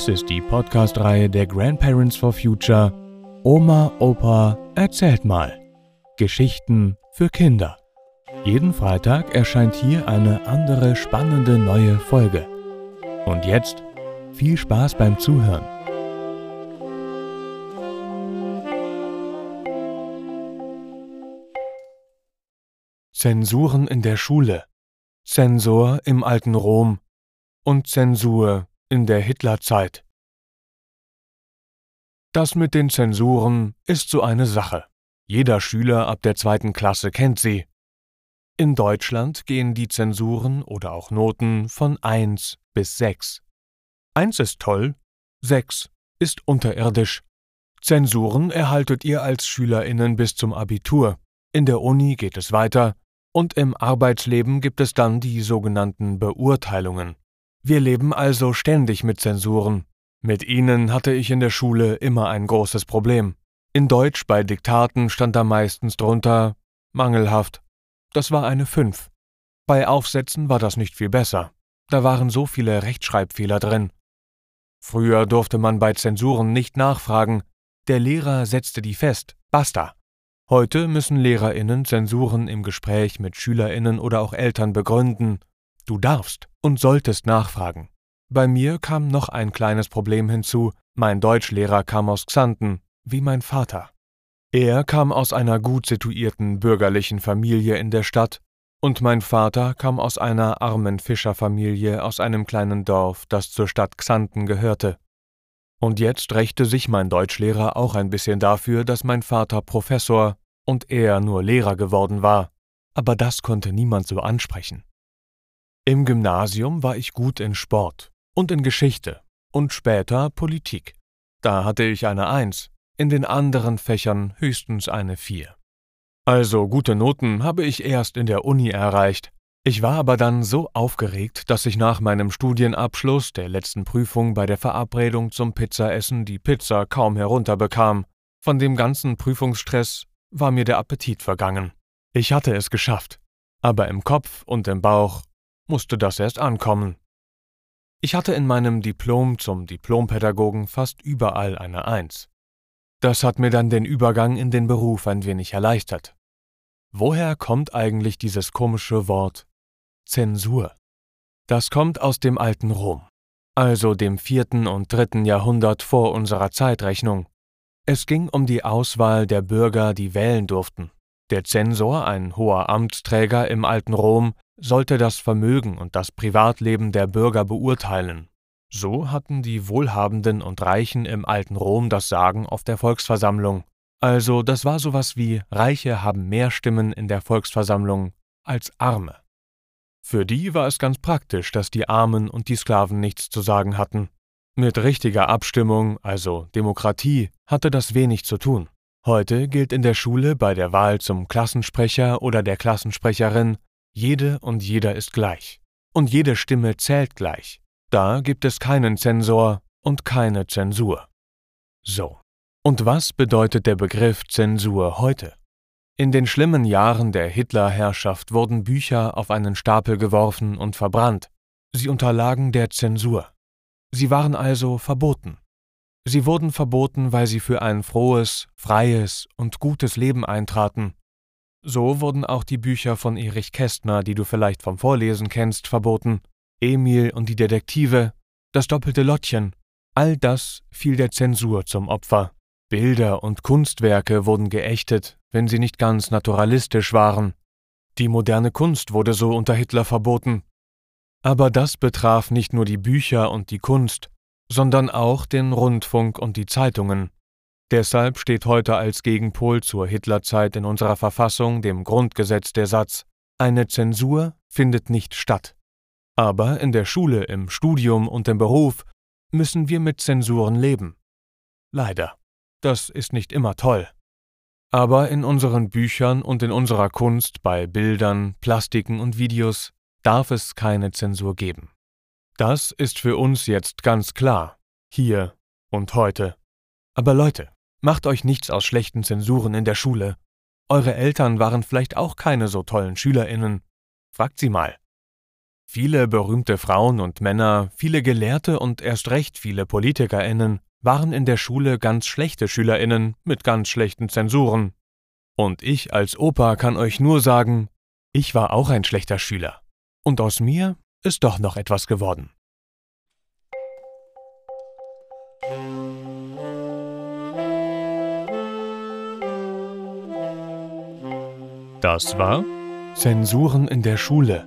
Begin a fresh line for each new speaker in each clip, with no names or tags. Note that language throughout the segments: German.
Dies ist die Podcast-Reihe der Grandparents for Future Oma, Opa, erzählt mal. Geschichten für Kinder. Jeden Freitag erscheint hier eine andere spannende neue Folge. Und jetzt viel Spaß beim Zuhören. Zensuren in der Schule, Zensor im alten Rom und Zensur in der Hitlerzeit. Das mit den Zensuren ist so eine Sache. Jeder Schüler ab der zweiten Klasse kennt sie. In Deutschland gehen die Zensuren oder auch Noten von 1 bis 6. 1 ist toll, 6 ist unterirdisch. Zensuren erhaltet ihr als Schülerinnen bis zum Abitur. In der Uni geht es weiter und im Arbeitsleben gibt es dann die sogenannten Beurteilungen. Wir leben also ständig mit Zensuren. Mit ihnen hatte ich in der Schule immer ein großes Problem. In Deutsch bei Diktaten stand da meistens drunter mangelhaft. Das war eine 5. Bei Aufsätzen war das nicht viel besser. Da waren so viele Rechtschreibfehler drin. Früher durfte man bei Zensuren nicht nachfragen. Der Lehrer setzte die fest. Basta. Heute müssen Lehrerinnen Zensuren im Gespräch mit Schülerinnen oder auch Eltern begründen. Du darfst und solltest nachfragen. Bei mir kam noch ein kleines Problem hinzu. Mein Deutschlehrer kam aus Xanten, wie mein Vater. Er kam aus einer gut situierten bürgerlichen Familie in der Stadt, und mein Vater kam aus einer armen Fischerfamilie aus einem kleinen Dorf, das zur Stadt Xanten gehörte. Und jetzt rächte sich mein Deutschlehrer auch ein bisschen dafür, dass mein Vater Professor und er nur Lehrer geworden war, aber das konnte niemand so ansprechen. Im Gymnasium war ich gut in Sport und in Geschichte und später Politik. Da hatte ich eine Eins, in den anderen Fächern höchstens eine Vier. Also gute Noten habe ich erst in der Uni erreicht, ich war aber dann so aufgeregt, dass ich nach meinem Studienabschluss der letzten Prüfung bei der Verabredung zum Pizzaessen die Pizza kaum herunterbekam. Von dem ganzen Prüfungsstress war mir der Appetit vergangen. Ich hatte es geschafft, aber im Kopf und im Bauch musste das erst ankommen. Ich hatte in meinem Diplom zum Diplompädagogen fast überall eine Eins. Das hat mir dann den Übergang in den Beruf ein wenig erleichtert. Woher kommt eigentlich dieses komische Wort Zensur. Das kommt aus dem alten Rom, also dem vierten und dritten Jahrhundert vor unserer Zeitrechnung. Es ging um die Auswahl der Bürger, die wählen durften. Der Zensor, ein hoher Amtsträger im alten Rom, sollte das Vermögen und das Privatleben der Bürger beurteilen. So hatten die Wohlhabenden und Reichen im alten Rom das Sagen auf der Volksversammlung. Also das war sowas wie Reiche haben mehr Stimmen in der Volksversammlung als Arme. Für die war es ganz praktisch, dass die Armen und die Sklaven nichts zu sagen hatten. Mit richtiger Abstimmung, also Demokratie, hatte das wenig zu tun. Heute gilt in der Schule bei der Wahl zum Klassensprecher oder der Klassensprecherin, jede und jeder ist gleich. Und jede Stimme zählt gleich. Da gibt es keinen Zensor und keine Zensur. So. Und was bedeutet der Begriff Zensur heute? In den schlimmen Jahren der Hitlerherrschaft wurden Bücher auf einen Stapel geworfen und verbrannt. Sie unterlagen der Zensur. Sie waren also verboten. Sie wurden verboten, weil sie für ein frohes, freies und gutes Leben eintraten. So wurden auch die Bücher von Erich Kästner, die du vielleicht vom Vorlesen kennst, verboten. Emil und die Detektive, das doppelte Lottchen, all das fiel der Zensur zum Opfer. Bilder und Kunstwerke wurden geächtet, wenn sie nicht ganz naturalistisch waren. Die moderne Kunst wurde so unter Hitler verboten. Aber das betraf nicht nur die Bücher und die Kunst, sondern auch den Rundfunk und die Zeitungen. Deshalb steht heute als Gegenpol zur Hitlerzeit in unserer Verfassung, dem Grundgesetz, der Satz Eine Zensur findet nicht statt. Aber in der Schule, im Studium und im Beruf müssen wir mit Zensuren leben. Leider. Das ist nicht immer toll. Aber in unseren Büchern und in unserer Kunst bei Bildern, Plastiken und Videos darf es keine Zensur geben. Das ist für uns jetzt ganz klar, hier und heute. Aber Leute, macht euch nichts aus schlechten Zensuren in der Schule. Eure Eltern waren vielleicht auch keine so tollen Schülerinnen. Fragt sie mal. Viele berühmte Frauen und Männer, viele Gelehrte und erst recht viele Politikerinnen waren in der Schule ganz schlechte Schülerinnen mit ganz schlechten Zensuren. Und ich als Opa kann euch nur sagen, ich war auch ein schlechter Schüler. Und aus mir ist doch noch etwas geworden. Das war Zensuren in der Schule,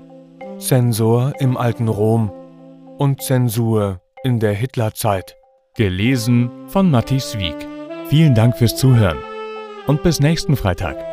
Zensor im alten Rom und Zensur in der Hitlerzeit. Gelesen von Matthias Wieck. Vielen Dank fürs Zuhören und bis nächsten Freitag.